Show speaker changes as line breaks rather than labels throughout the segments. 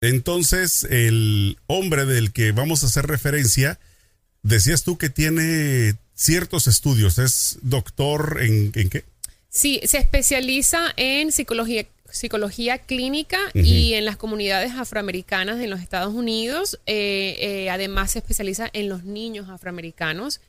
Entonces, el hombre del que vamos a hacer referencia, decías tú que tiene ciertos estudios, es doctor en, en qué?
Sí, se especializa en psicología psicología clínica y en las comunidades afroamericanas en los Estados Unidos. Eh, eh, además se especializa en los niños afroamericanos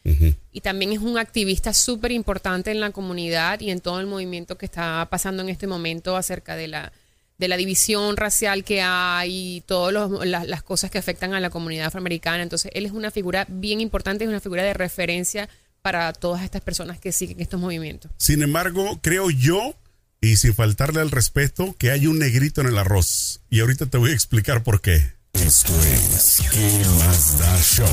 y también es un activista súper importante en la comunidad y en todo el movimiento que está pasando en este momento acerca de la, de la división racial que hay y todas las cosas que afectan a la comunidad afroamericana. Entonces él es una figura bien importante, es una figura de referencia para todas estas personas que siguen estos movimientos.
Sin embargo, creo yo y sin faltarle al respeto que hay un negrito en el arroz. Y ahorita te voy a explicar por qué. ¿Qué más da show?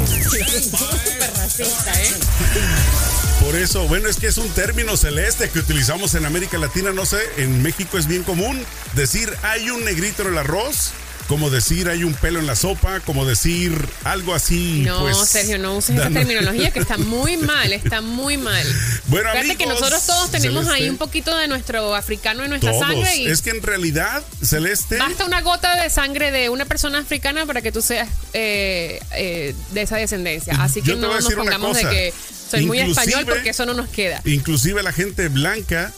Por eso, bueno, es que es un término celeste que utilizamos en América Latina, no sé, en México es bien común decir hay un negrito en el arroz como decir hay un pelo en la sopa, como decir algo así.
No,
pues,
Sergio, no uses esa terminología que está muy mal, está muy mal.
Bueno,
Fíjate que nosotros todos tenemos ahí un poquito de nuestro africano en nuestra sangre. Y
es que en realidad, Celeste.
Basta una gota de sangre de una persona africana para que tú seas eh, eh, de esa descendencia. Así que no nos pongamos de que soy muy español porque eso no nos queda.
Inclusive la gente blanca,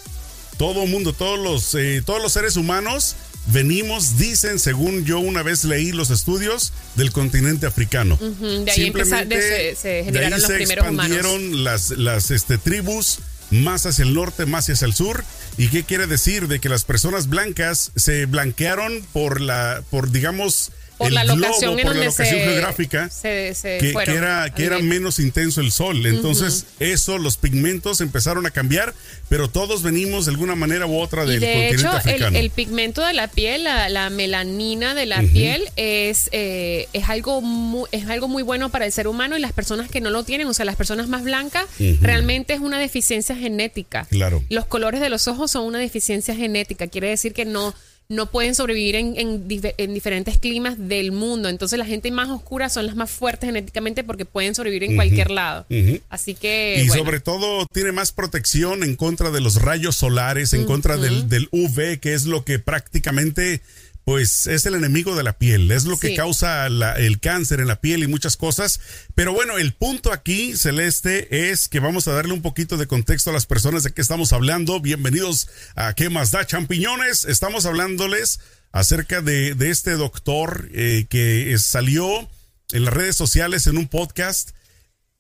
todo mundo, todos los, eh, todos los seres humanos venimos, dicen, según yo una vez leí los estudios, del continente africano.
De ahí Simplemente, se, generaron los primeros
expandieron las, las este, tribus más hacia el norte, más hacia el sur. ¿Y qué quiere decir? De que las personas blancas se blanquearon por la, por digamos,
por la locación,
por la locación geográfica que, era, que era menos intenso el sol. Entonces, eso, los pigmentos empezaron a cambiar, pero todos venimos de alguna manera u otra del de continente hecho, africano.
El, el, pigmento de la piel, la, melanina de la piel, es, eh, es, algo muy, es algo muy bueno para el ser humano y las personas que no lo tienen, o sea, las personas más blancas, realmente es una deficiencia genética.
Claro.
Los colores de los ojos son una deficiencia genética. Quiere decir que no no pueden sobrevivir en, en, diferentes climas del mundo. Entonces la gente más oscura son las más fuertes genéticamente porque pueden sobrevivir en cualquier lado. Así que...
Y sobre todo tiene más protección en contra de los rayos solares, en contra del, del UV, que es lo que prácticamente pues es el enemigo de la piel, es lo que causa el cáncer en la piel y muchas cosas. Pero bueno, el punto aquí, Celeste, es que vamos a darle un poquito de contexto a las personas de qué estamos hablando. Bienvenidos a ¿Qué más da champiñones? Estamos hablándoles acerca de, este doctor eh, que salió en las redes sociales en un podcast.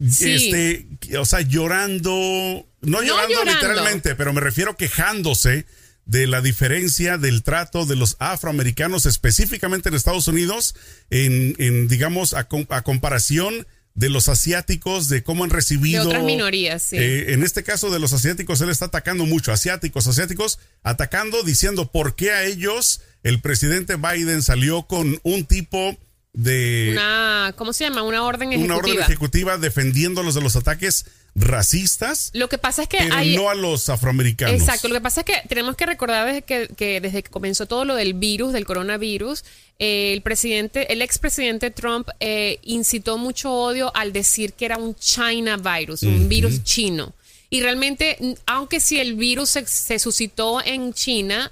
Este, o sea, llorando, no, llorando literalmente, pero me refiero quejándose de la diferencia del trato de los afroamericanos, específicamente en Estados Unidos, en, digamos, a, comparación de los asiáticos, de cómo han recibido.
De otras minorías, sí.
Eh, en este caso de los asiáticos, él está atacando mucho. Asiáticos, asiáticos, atacando, diciendo por qué a ellos el presidente Biden salió con un tipo de...
Una, ¿cómo se llama? Una orden ejecutiva.
Una orden ejecutiva defendiéndolos de los ataques racistas.
Lo que pasa es que
pero no a los afroamericanos.
Exacto. Lo que pasa es que tenemos que recordar desde que, desde que comenzó todo lo del virus, del coronavirus, eh, el presidente, el expresidente Trump eh, incitó mucho odio al decir que era un China virus, un virus chino. Y realmente, aunque si el virus se suscitó en China,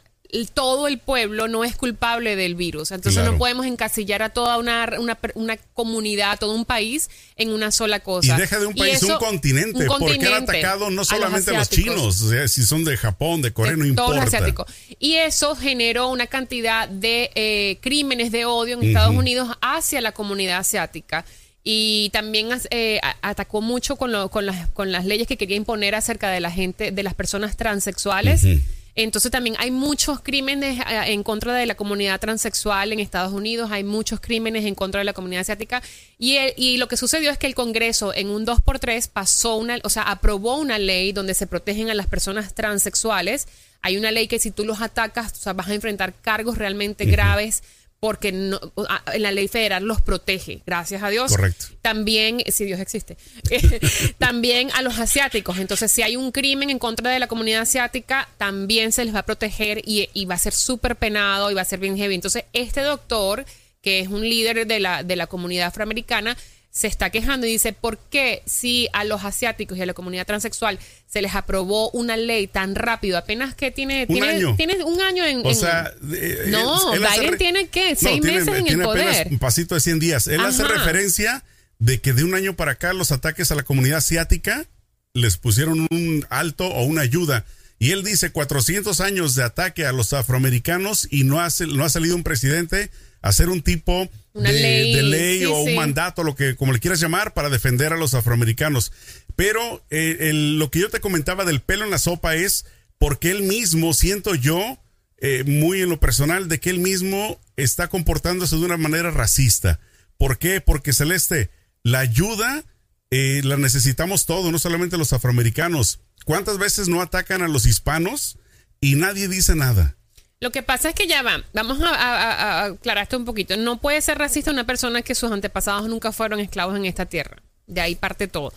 todo el pueblo no es culpable del virus. Entonces no podemos encasillar a toda una, una, comunidad, todo un país en una sola cosa.
Y deja de un país, un, continente, porque han atacado no solamente a los, chinos, o sea, si son de Japón, de Corea, no importa.
Y eso generó una cantidad de eh, crímenes de odio en Estados Unidos hacia la comunidad asiática y también eh, atacó mucho con, lo, con, las, con las leyes que quería imponer acerca de la gente, de las personas transexuales. Entonces también hay muchos crímenes eh, en contra de la comunidad transexual en Estados Unidos, hay muchos crímenes en contra de la comunidad asiática y, y lo que sucedió es que el Congreso en un 2x3 pasó una, o sea, aprobó una ley donde se protegen a las personas transexuales. Hay una ley que si tú los atacas, o sea, vas a enfrentar cargos realmente graves porque no, en la ley federal los protege, gracias a Dios.
Correcto.
También, si Dios existe, también a los asiáticos. Entonces, si hay un crimen en contra de la comunidad asiática, también se les va a proteger y, y va a ser súper penado y va a ser bien heavy. Entonces, este doctor, que es un líder de la, de la comunidad afroamericana, se está quejando y dice, ¿por qué si a los asiáticos y a la comunidad transexual se les aprobó una ley tan rápido? Apenas que tiene,
un
tiene,
año.
tiene un año en...
O sea, eh,
no,
él, él
Biden
re...
tiene, ¿qué? Seis
no,
meses
tiene,
en
tiene
el poder.
Un pasito de 100 días. Él
Ajá.
hace referencia de que de un año para acá los ataques a la comunidad asiática les pusieron un alto o una ayuda. Y él dice 400 años de ataque a los afroamericanos y no ha, no ha salido un presidente hacer un tipo de
ley,
de ley
sí,
o un mandato, lo que como le quieras llamar, para defender a los afroamericanos. Pero eh, el- lo que yo te comentaba del pelo en la sopa es porque él mismo, siento yo, eh, muy en lo personal, de que él mismo está comportándose de una manera racista. ¿Por qué? Porque Celeste, la ayuda eh, la necesitamos todos, no solamente los afroamericanos. ¿Cuántas veces no atacan a los hispanos y nadie dice nada?
Lo que pasa es que ya va, vamos a, a- a- a aclarar esto un poquito. No puede ser racista una persona que sus antepasados nunca fueron esclavos en esta tierra. De ahí parte todo.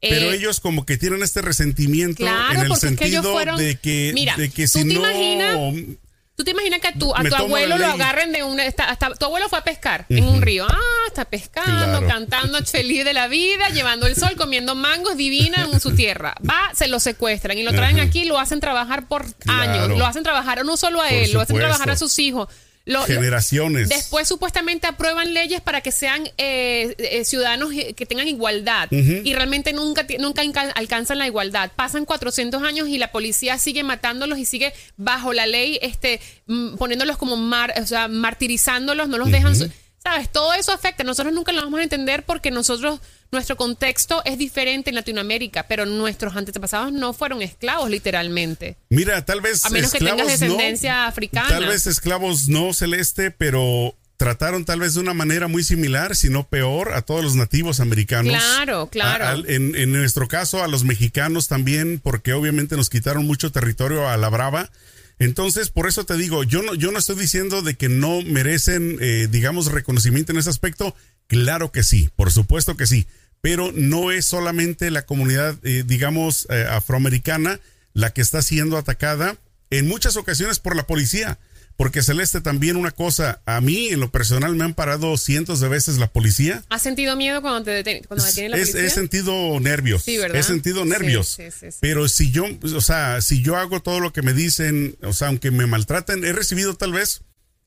Pero
Eh,
ellos como que tienen este resentimiento
Claro,
en el
es que
sentido
fueron-
de que,
Mira,
de que
¿tú
si no
imaginas? ¿Tú te imaginas que a tu, a tu abuelo lo agarren de una... está- hasta, tu abuelo fue a pescar en un río. Ah, está pescando,
Claro.
cantando feliz de la vida, llevando el sol, comiendo mangos divina en su tierra. Va, se lo secuestran y lo traen
Ajá.
aquí y lo hacen trabajar por
Claro.
años. Lo hacen trabajar no solo a
Por
él, lo hacen trabajar a sus hijos. Lo- lo-
generaciones.
Después supuestamente aprueban leyes para que sean eh, eh, ciudadanos eh, que tengan igualdad y realmente nunca, nunca alcanzan la igualdad. Pasan 400 años y la policía sigue matándolos y sigue bajo la ley este, poniéndolos como mar, o sea, martirizándolos, no los dejan... ¿Sabes? Todo eso afecta. Nosotros nunca lo vamos a entender porque nosotros, nuestro contexto es diferente en Latinoamérica, pero nuestros antepasados no fueron esclavos literalmente.
Mira, tal vez
A menos que tengas
esclavos no,
descendencia africana.
Tal vez esclavos no celeste, pero trataron tal vez de una manera muy similar, si no peor, a todos los nativos americanos.
Claro, claro.
A- al- en, en nuestro caso, a los mexicanos también, porque obviamente nos quitaron mucho territorio a la brava. Entonces, por eso te digo, yo no, yo no estoy diciendo de que no merecen, eh, digamos, reconocimiento en ese aspecto. Claro que sí, por supuesto que sí. Pero no es solamente la comunidad, eh, digamos, eh, afroamericana la que está siendo atacada en muchas ocasiones por la policía. Porque Celeste, también una cosa, a mí en lo personal me han parado cientos de veces la policía.
¿Has sentido miedo cuando te deten- cuando detienen la policía?
he sentido nervios.
Sí, ¿verdad?
He sentido nervios.
sí, sí, sí.
Pero si yo, o sea, si yo hago todo lo que me dicen, o sea, aunque me maltraten, he recibido tal vez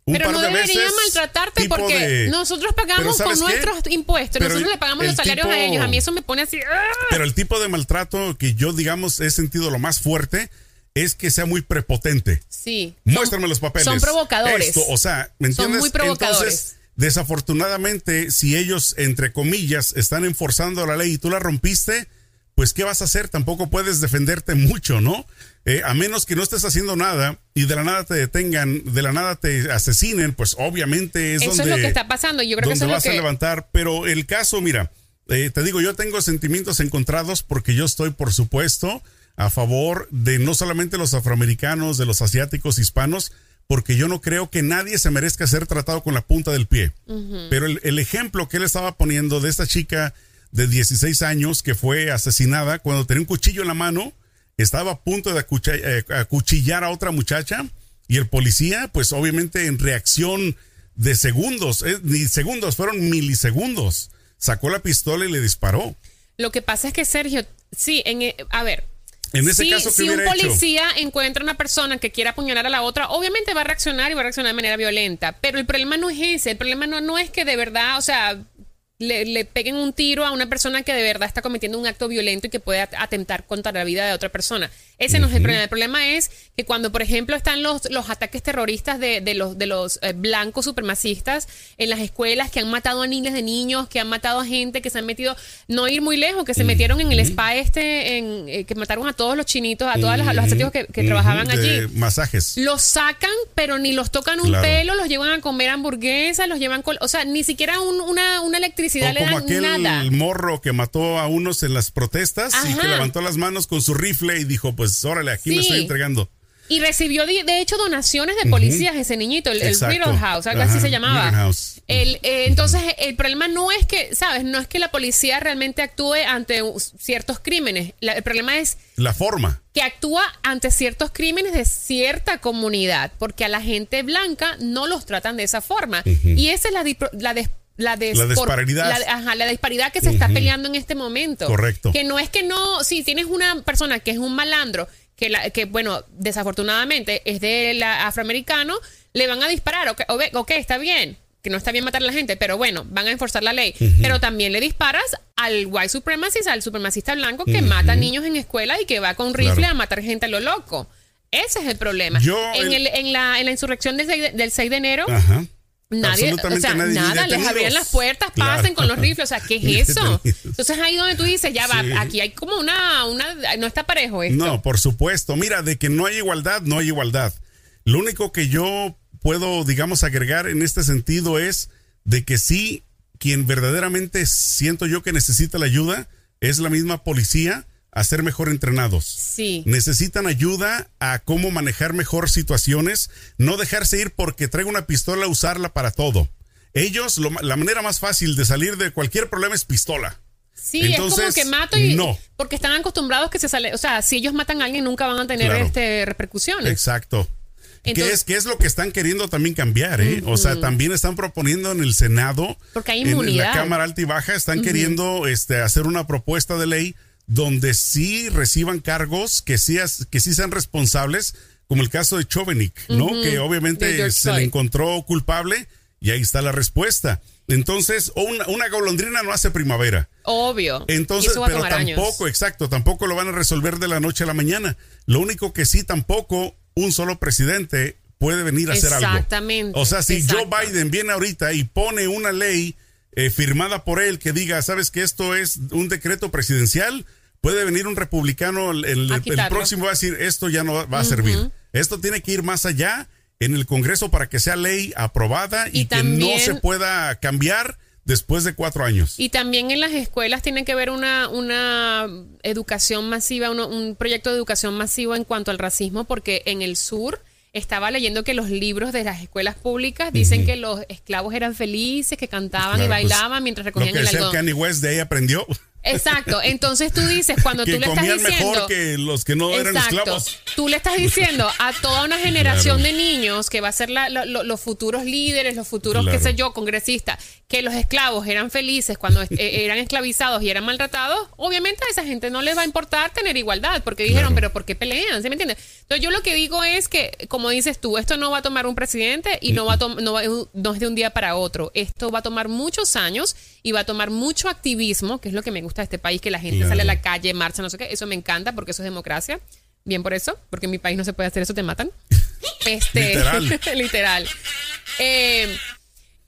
un
Pero no
de
deberían
veces
maltratarte porque
de-
nosotros pagamos
¿sabes
con
qué?
nuestros impuestos,
Pero
nosotros le pagamos los salarios a ellos. A mí eso me pone así. ¡ah!
Pero el tipo de maltrato que yo, digamos, he sentido lo más fuerte es que sea muy prepotente.
Sí. Son-
Muéstrame los papeles.
Son provocadores.
Esto, o sea, ¿me
Son
entiendes?
muy provocadores.
Entonces, desafortunadamente, si ellos, entre comillas, están enforzando la ley y tú la rompiste, pues, ¿qué vas a hacer? Tampoco puedes defenderte mucho, ¿no? Eh, a menos que no estés haciendo nada y de la nada te detengan, de la nada te asesinen, pues obviamente es
Eso
donde...
es lo que está pasando. Yo creo que eso es lo
vas a levantar. Pero el caso, mira, eh, te digo, yo tengo sentimientos encontrados porque yo estoy, por supuesto, a favor de no solamente los afroamericanos, de los asiáticos, hispanos, porque yo no creo que nadie se merezca ser tratado con la punta del pie. Pero el, el ejemplo que él estaba poniendo de esta chica de 16 años que fue asesinada cuando tenía un cuchillo en la mano, estaba a punto de eh, acuchillar a otra muchacha y el policía, pues obviamente en reacción de segundos, eh, ni segundos, fueron milisegundos, sacó la pistola y le disparó.
Lo que pasa es que, Sergio, sí, en, e- a ver.
En ese
si,
caso, ¿qué
si un
hubiera hecho?
policía encuentra una persona que quiera apuñalar a la otra, obviamente va a reaccionar y va a reaccionar de manera violenta. Pero el problema no es ese. El problema no, no es que de verdad, o sea, le, le peguen un tiro a una persona que de verdad está cometiendo un acto violento y que puede at- atentar contra la vida de otra persona. Ese no es el problema. El problema es que cuando, por ejemplo, están los, los ataques terroristas de, de los, de los eh, blancos supremacistas en las escuelas que han matado a niños de niños, que han matado a gente, que se han metido, no ir muy lejos, que se metieron en el spa este, en, eh, que mataron a todos los chinitos, a todos los, los asiáticos que, trabajaban allí.
Masajes.
Los sacan, pero ni los tocan un
Claro.
pelo, los llevan a comer hamburguesas, los llevan o sea, ni siquiera un- una, una electricidad
O
le
como
dan
aquel
nada.
morro que mató a unos en las protestas y
Ajá.
que levantó las manos con su rifle y dijo, pues órale, aquí me
Sí.
estoy entregando.
Y recibió, de, de hecho, donaciones de policías ese niñito, el, el. Riddle House, algo así
Ajá,
se llamaba. El, eh, entonces, el problema no es que, ¿sabes? No es que la policía realmente actúe ante uh, ciertos crímenes. La- el problema es
La forma.
que actúa ante ciertos crímenes de cierta comunidad, porque a la gente blanca no los tratan de esa forma. Y esa es la, dipro- la des- la,
disparidad.
La, disparidad que se está peleando en este momento.
Correcto.
Que no es que no, si tienes una persona que es un malandro, que, la, que bueno, desafortunadamente es de afroamericano, le van a disparar, ok, okay está bien, que no está bien matar a la gente, pero bueno, van a enforzar la ley. Pero también le disparas al white supremacist, al supremacista blanco que mata niños en escuela y que va con rifle a matar gente a lo loco. Ese es el problema. en, el, en, la, en la insurrección del 6 de, del 6 de enero, Nadie, o sea, nada, les abrían las puertas, pasen con los rifles, o sea, ¿qué es eso? Entonces ahí donde tú dices, ya va, aquí hay como una, una, no está parejo esto.
No, por supuesto, mira, de que no hay igualdad, no hay igualdad. Lo único que yo puedo, digamos, agregar en este sentido es de que sí, quien verdaderamente siento yo que necesita la ayuda es la misma policía, a ser mejor entrenados.
Sí.
Necesitan ayuda a cómo manejar mejor situaciones, no dejarse ir porque traigo una pistola a usarla para todo. Ellos, la manera más fácil de salir de cualquier problema es pistola.
Sí, es como que mato y no. porque están acostumbrados que se sale, o sea, si ellos matan a alguien nunca van a tener este repercusiones.
Exacto. ¿Qué es, es lo que están queriendo también cambiar, ¿eh? O sea, también están proponiendo en el Senado,
porque hay inmunidad.
en, la Cámara Alta y Baja, están queriendo este, hacer una propuesta de ley donde sí reciban cargos que sí, que sí sean responsables, como el caso de Chovenik, ¿no? Que obviamente se le encontró culpable y ahí está la respuesta. Entonces, una, una golondrina no hace primavera.
Obvio.
Entonces, pero tampoco, exacto, tampoco lo van a resolver de la noche a la mañana. Lo único que sí tampoco un solo presidente puede venir a hacer algo.
Exactamente.
O sea, si Joe Biden viene ahorita y pone una ley eh, firmada por él que diga, sabes que esto es un decreto presidencial, puede venir un republicano el, el, próximo va a decir esto ya no va a servir. Esto tiene que ir más allá en el Congreso para que sea ley aprobada y, que no se pueda cambiar después de cuatro años.
Y también en las escuelas tiene que haber una, una educación masiva, un proyecto de educación masivo en cuanto al racismo, porque en el sur estaba leyendo que los libros de las escuelas públicas dicen que los esclavos eran felices, que cantaban y pues, bailaban mientras recogían
lo que
el algodón.
Kanye West de ahí aprendió.
Exacto. Entonces tú dices, cuando tú le estás diciendo.
mejor que los que no eran esclavos.
Tú le estás diciendo a toda una generación de niños que va a ser los futuros líderes, los futuros, qué sé yo, congresistas, que los esclavos eran felices cuando eh, eran esclavizados y eran maltratados. Obviamente a esa gente no les va a importar tener igualdad, porque dijeron, pero ¿por qué pelean? ¿Sí me entiendes? Entonces yo lo que digo es que, como dices tú, esto no va a tomar un presidente y no va a no, no es de un día para otro. Esto va a tomar muchos años y va a tomar mucho activismo, que es lo que me gusta de este país, que la gente sale a la calle, marcha, no sé qué. Eso me encanta porque eso es democracia. Bien por eso, porque en mi país no se puede hacer eso, te matan. Este, literal. literal. Eh,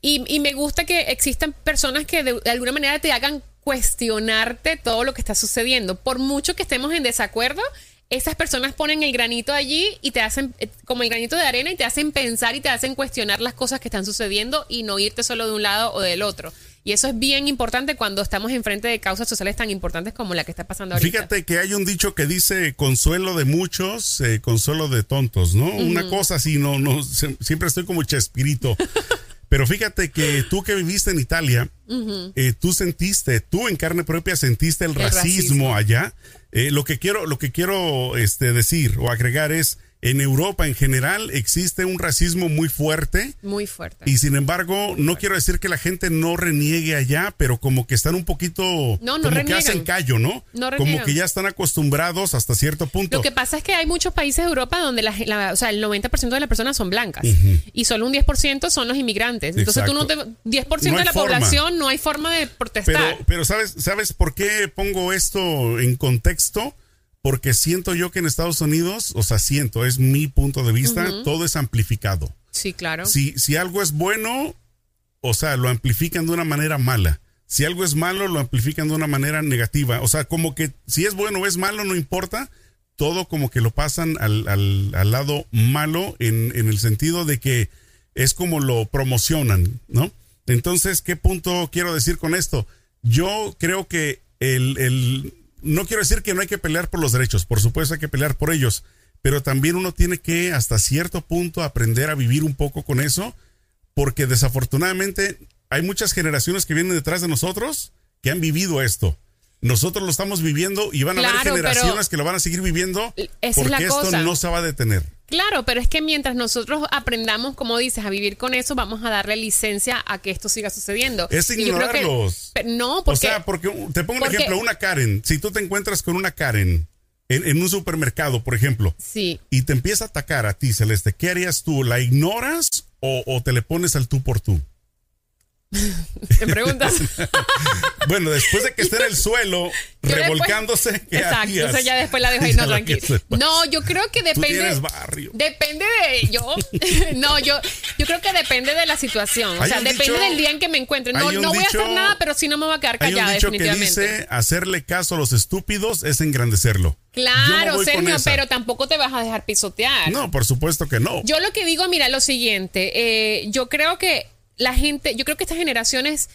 y, me gusta que existan personas que de, alguna manera te hagan cuestionarte todo lo que está sucediendo. Por mucho que estemos en desacuerdo, esas personas ponen el granito allí y te hacen eh, como el granito de arena y te hacen pensar y te hacen cuestionar las cosas que están sucediendo y no irte solo de un lado o del otro. Y eso es bien importante cuando estamos enfrente de causas sociales tan importantes como la que está pasando ahorita.
Fíjate que hay un dicho que dice consuelo de muchos, eh, consuelo de tontos, ¿no? Una cosa así, no, no, siempre estoy como chespirito. Pero fíjate que tú que viviste en Italia, eh, tú sentiste, tú en carne propia sentiste el, racismo, allá. Eh, lo que quiero, lo que quiero este, decir o agregar es en Europa en general existe un racismo muy fuerte.
Muy fuerte.
Y sin embargo, no quiero decir que la gente no reniegue allá, pero como que están un poquito
no, no
como que hacen callo, ¿no?
no
como que ya están acostumbrados hasta cierto punto.
Lo que pasa es que hay muchos países de Europa donde la, o sea, el 90% de las personas son blancas y solo un 10% son los inmigrantes. Entonces tú no te 10% de la población no hay forma de protestar.
Pero, pero sabes, ¿sabes por qué pongo esto en contexto? Porque siento yo que en Estados Unidos, o sea, siento, es mi punto de vista, todo es amplificado.
Sí, claro.
Si, si algo es bueno, o sea, lo amplifican de una manera mala. Si algo es malo, lo amplifican de una manera negativa. O sea, como que si es bueno o es malo, no importa. Todo como que lo pasan al, al, al lado malo en, en, el sentido de que es como lo promocionan, ¿no? Entonces, ¿qué punto quiero decir con esto? Yo creo que el, el no quiero decir que no hay que pelear por los derechos, por supuesto hay que pelear por ellos, pero también uno tiene que hasta cierto punto aprender a vivir un poco con eso, porque desafortunadamente hay muchas generaciones que vienen detrás de nosotros que han vivido esto. Nosotros lo estamos viviendo y van a haber generaciones que lo van a seguir viviendo porque esto no se va a detener.
Claro, pero es que mientras nosotros aprendamos, como dices, a vivir con eso, vamos a darle licencia a que esto siga sucediendo.
Es ignorarlos.
no, porque...
O sea, porque te pongo un ejemplo, una Karen. Si tú te encuentras con una Karen en, un supermercado, por ejemplo,
sí.
y te empieza a atacar a ti, Celeste, ¿qué harías tú? ¿La ignoras o, o te le pones al tú por tú?
¿Te preguntas?
bueno, después de que esté en el suelo, revolcándose,
Exacto, entonces ya después la dejo ahí, no, tranquilo. No, yo creo que depende.
barrio.
Depende de yo. no, yo, yo creo que depende de la situación. O sea, depende del día en que me encuentre. No, no voy a hacer nada, pero sí no me voy a quedar callada,
hay un dicho
definitivamente.
Que dice hacerle caso a los estúpidos es engrandecerlo.
Claro, Sergio, pero tampoco te vas a dejar pisotear.
No, por supuesto que no.
Yo lo que digo, mira, lo siguiente, eh, yo creo que la gente, yo creo que estas generaciones,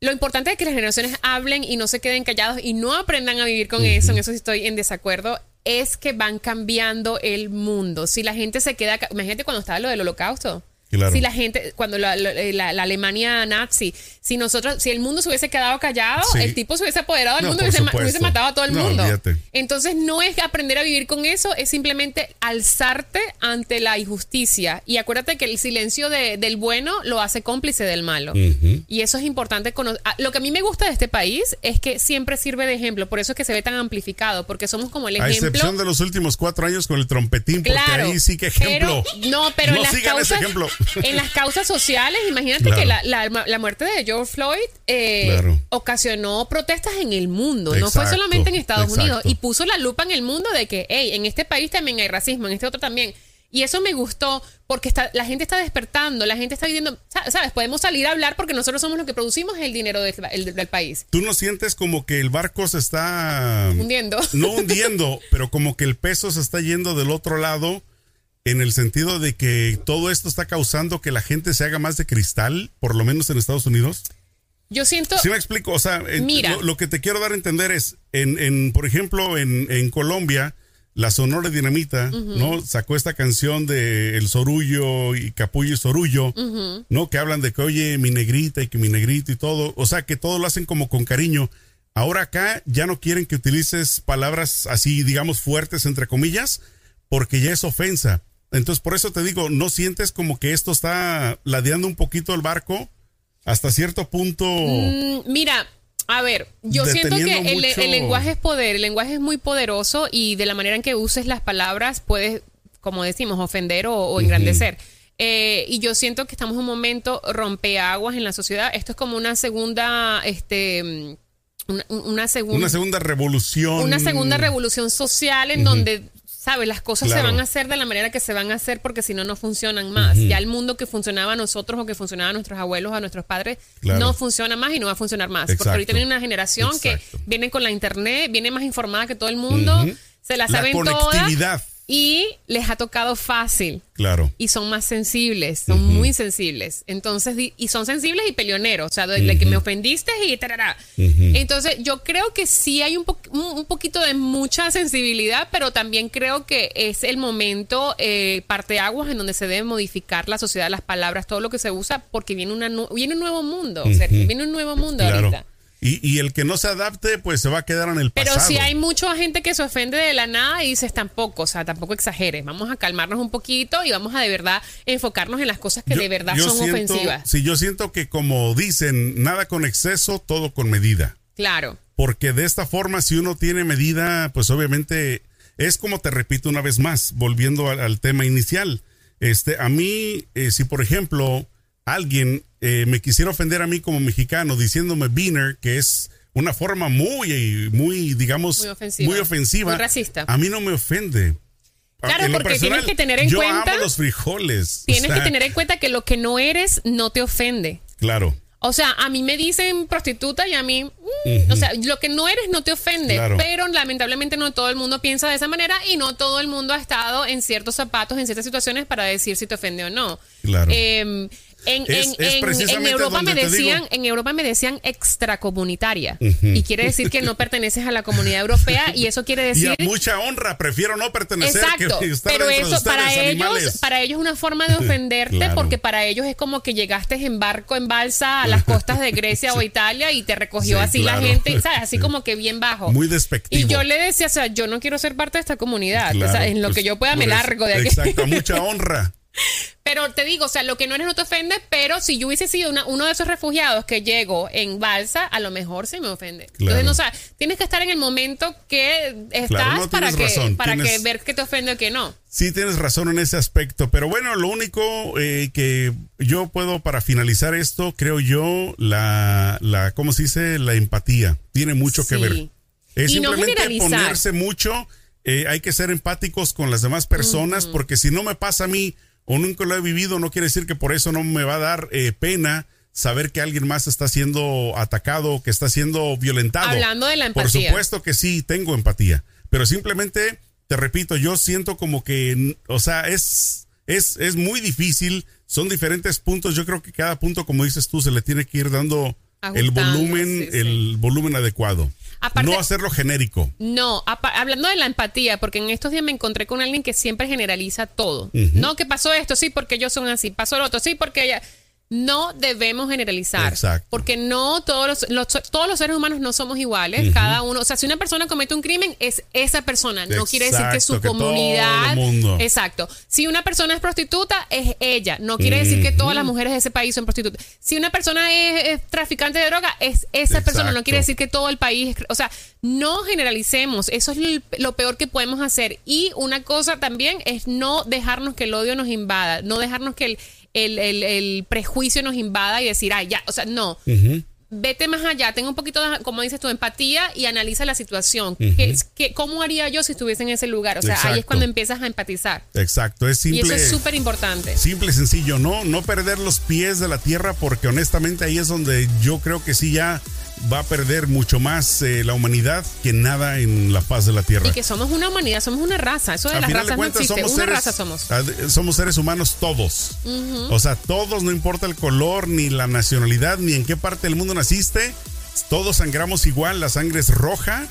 lo importante es que las generaciones hablen y no se queden callados y no aprendan a vivir con eso, en eso sí estoy en desacuerdo, es que van cambiando el mundo. Si la gente se queda, imagínate cuando estaba lo del holocausto. Si la gente, cuando la, Alemania nazi, si nosotros, si el mundo se hubiese quedado callado, el tipo se hubiese apoderado del mundo y hubiese, matado a todo el mundo. Entonces no es aprender a vivir con eso, es simplemente alzarte ante la injusticia. Y acuérdate que el silencio del bueno lo hace cómplice del malo. Y eso es importante. Ah, lo que a mí me gusta de este país es que siempre sirve de ejemplo. Por eso es que se ve tan amplificado, porque somos como el ejemplo.
A excepción de los últimos cuatro años con el trompetín, porque ahí sí que ejemplo.
no, pero
no
las
causas, ejemplo
en las causas sociales, imagínate que la, muerte de George Floyd eh, ocasionó protestas en el mundo, no fue solamente en Estados Unidos, y puso la lupa en el mundo de que, hey, en este país también hay racismo, en este otro también. Y eso me gustó porque está, la gente está despertando, la gente está viviendo, ¿sabes? Podemos salir a hablar porque nosotros somos los que producimos el dinero del país.
¿Tú no sientes como que el barco se está...
Hundiendo.
No hundiendo, pero como que el peso se está yendo del otro lado en el sentido de que todo esto está causando que la gente se haga más de cristal, por lo menos en Estados Unidos?
Yo siento.
Sí, me explico. O sea, Lo, que te quiero dar a entender es, en, en por ejemplo, en, en, Colombia, la Sonora Dinamita, ¿no? Sacó esta canción de El Sorullo y Capullo y Sorullo, ¿no? Que hablan de que, oye, mi negrita y que mi negrito y todo. O sea, que todo lo hacen como con cariño. Ahora acá ya no quieren que utilices palabras así, digamos, fuertes, entre comillas, porque ya es ofensa. Entonces, por eso te digo, ¿no sientes como que esto está ladeando un poquito el barco hasta cierto punto?
Mm, mira, a ver, yo siento que el, lenguaje es poder, el lenguaje es muy poderoso y de la manera en que uses las palabras puedes, como decimos, ofender o, engrandecer. Eh, y yo siento que estamos en un momento rompeaguas en la sociedad. Esto es como una segunda, este, una, segunda,
una segunda revolución,
una segunda revolución social en donde ¿sabes? Las cosas se van a hacer de la manera que se van a hacer porque si no, no funcionan más. Ya el mundo que funcionaba a nosotros o que funcionaba a nuestros abuelos, a nuestros padres, no funciona más y no va a funcionar más. Porque ahorita hay una generación que viene con la internet, viene más informada que todo el mundo, se la saben todas y les ha tocado fácil.
Claro.
Y son más sensibles, son muy sensibles. Entonces, y son sensibles y peleoneros, o sea, de que me ofendiste y tarará. Entonces, yo creo que sí hay un, un, poquito de mucha sensibilidad, pero también creo que es el momento, eh, parteaguas, en donde se debe modificar la sociedad, las palabras, todo lo que se usa, porque viene, una, viene un nuevo mundo, o sea, viene un nuevo mundo ahorita.
Y, y, el que no se adapte, pues se va a quedar en el pasado.
Pero si hay mucha gente que se ofende de la nada y dices tampoco, o sea, tampoco exageres. Vamos a calmarnos un poquito y vamos a de verdad enfocarnos en las cosas que de verdad son ofensivas.
Sí, yo siento que como dicen, nada con exceso, todo con medida.
Claro.
Porque de esta forma, si uno tiene medida, pues obviamente es como te repito una vez más, volviendo al, tema inicial. Este, a mí, eh, si por ejemplo alguien eh, me quisiera ofender a mí como mexicano diciéndome beaner, que es una forma muy, muy, digamos, muy ofensiva, muy,
racista.
A mí no me ofende.
Claro, porque tienes que tener en
yo
cuenta.
Amo los frijoles.
Tienes que tener en cuenta que lo que no eres no te ofende.
Claro.
O sea, a mí me dicen prostituta y a mí, mm, o sea, lo que no eres no te ofende, pero lamentablemente no todo el mundo piensa de esa manera y no todo el mundo ha estado en ciertos zapatos, en ciertas situaciones para decir si te ofende o no.
Claro.
Em, En, Europa me decían, en Europa me decían extracomunitaria. Y quiere decir que no perteneces a la comunidad europea y eso quiere decir.
Y a mucha honra, prefiero no pertenecer
Exacto, pero eso para ellos, para ellos es una forma de ofenderte porque para ellos es como que llegaste en barco, en balsa a las costas de Grecia o Italia y te recogió así la gente, ¿sabes? Así como que bien bajo.
Muy despectivo.
Y yo le decía, o sea, yo no quiero ser parte de esta comunidad. o sea, en lo que pues, yo pueda me largo de aquí.
Exacto, mucha honra.
Pero te digo, o sea, lo que no eres no te ofende, pero si yo hubiese sido uno de esos refugiados que llego en balsa, a lo mejor se me ofende. Entonces, no, o sea, tienes que estar en el momento que estás para, que, para que ver que te ofende o que no.
Sí, tienes razón en ese aspecto, pero bueno, lo único eh, que yo puedo para finalizar esto, creo yo, la, la ¿cómo se dice? La empatía. Tiene mucho que ver. Es simplemente ponerse mucho, eh, hay que ser empáticos con las demás personas, porque si no me pasa a mí o nunca lo he vivido, no quiere decir que por eso no me va a dar eh, pena saber que alguien más está siendo atacado, que está siendo violentado.
Hablando de la empatía.
Por supuesto que sí, tengo empatía, pero simplemente, te repito, yo siento como que, o sea, es, es, es muy difícil, son diferentes puntos, yo creo que cada punto, como dices tú, se le tiene que ir dando el volumen, el volumen adecuado. no hacerlo genérico.
No, hablando de la empatía, porque en estos días me encontré con alguien que siempre generaliza todo. No, que pasó esto, sí, porque ellos son así, pasó lo otro, sí, porque ella no debemos generalizar. Porque no todos los, todos los seres humanos no somos iguales. Cada uno, o sea, si una persona comete un crimen, es esa persona. No quiere decir que su comunidad. Exacto. Si una persona es prostituta, es ella. No quiere decir que todas las mujeres de ese país son prostitutas. Si una persona es, traficante de droga, es esa persona. No quiere decir que todo el país. O sea, no generalicemos. Eso es lo peor que podemos hacer. Y una cosa también es no dejarnos que el odio nos invada. No dejarnos que el el, prejuicio nos invada y decir, ay, ya, o sea, no. Vete más allá, tengo un poquito, de, como dices tu empatía y analiza la situación. ¿Cómo haría yo si estuviese en ese lugar? O sea, ahí es cuando empiezas a empatizar.
Exacto, es simple.
Y eso es súper importante.
Simple sencillo, ¿no? No perder los pies de la tierra porque honestamente ahí es donde yo creo que sí ya va a perder mucho más eh, la humanidad que nada en la paz de la tierra.
Y que somos una humanidad, somos una raza. Eso de las razas no existe. Somos una raza somos.
Somos seres humanos todos. O sea, todos, no importa el color, ni la nacionalidad, ni en qué parte del mundo naciste. Todos sangramos igual, la sangre es roja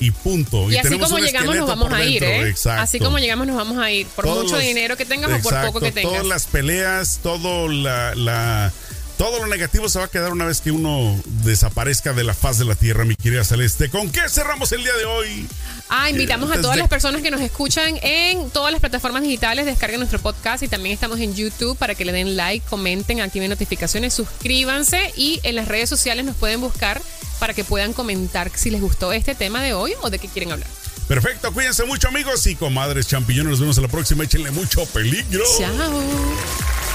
y punto.
Y, así como llegamos nos vamos a ir, ¿eh? Así como llegamos nos vamos a ir. Por mucho dinero que tengas o por poco que tengas.
Todas las peleas, todo la todo lo negativo se va a quedar una vez que uno desaparezca de la faz de la tierra, mi querida Celeste. ¿Con qué cerramos el día de hoy?
Ah, invitamos a todas las personas que nos escuchan en todas las plataformas digitales, descarguen nuestro podcast y también estamos en YouTube para que le den like, comenten, activen notificaciones, suscríbanse y en las redes sociales nos pueden buscar para que puedan comentar si les gustó este tema de hoy o de qué quieren hablar.
Perfecto, cuídense mucho amigos y comadres champiñones, nos vemos en la próxima, échenle mucho peligro.
Chao.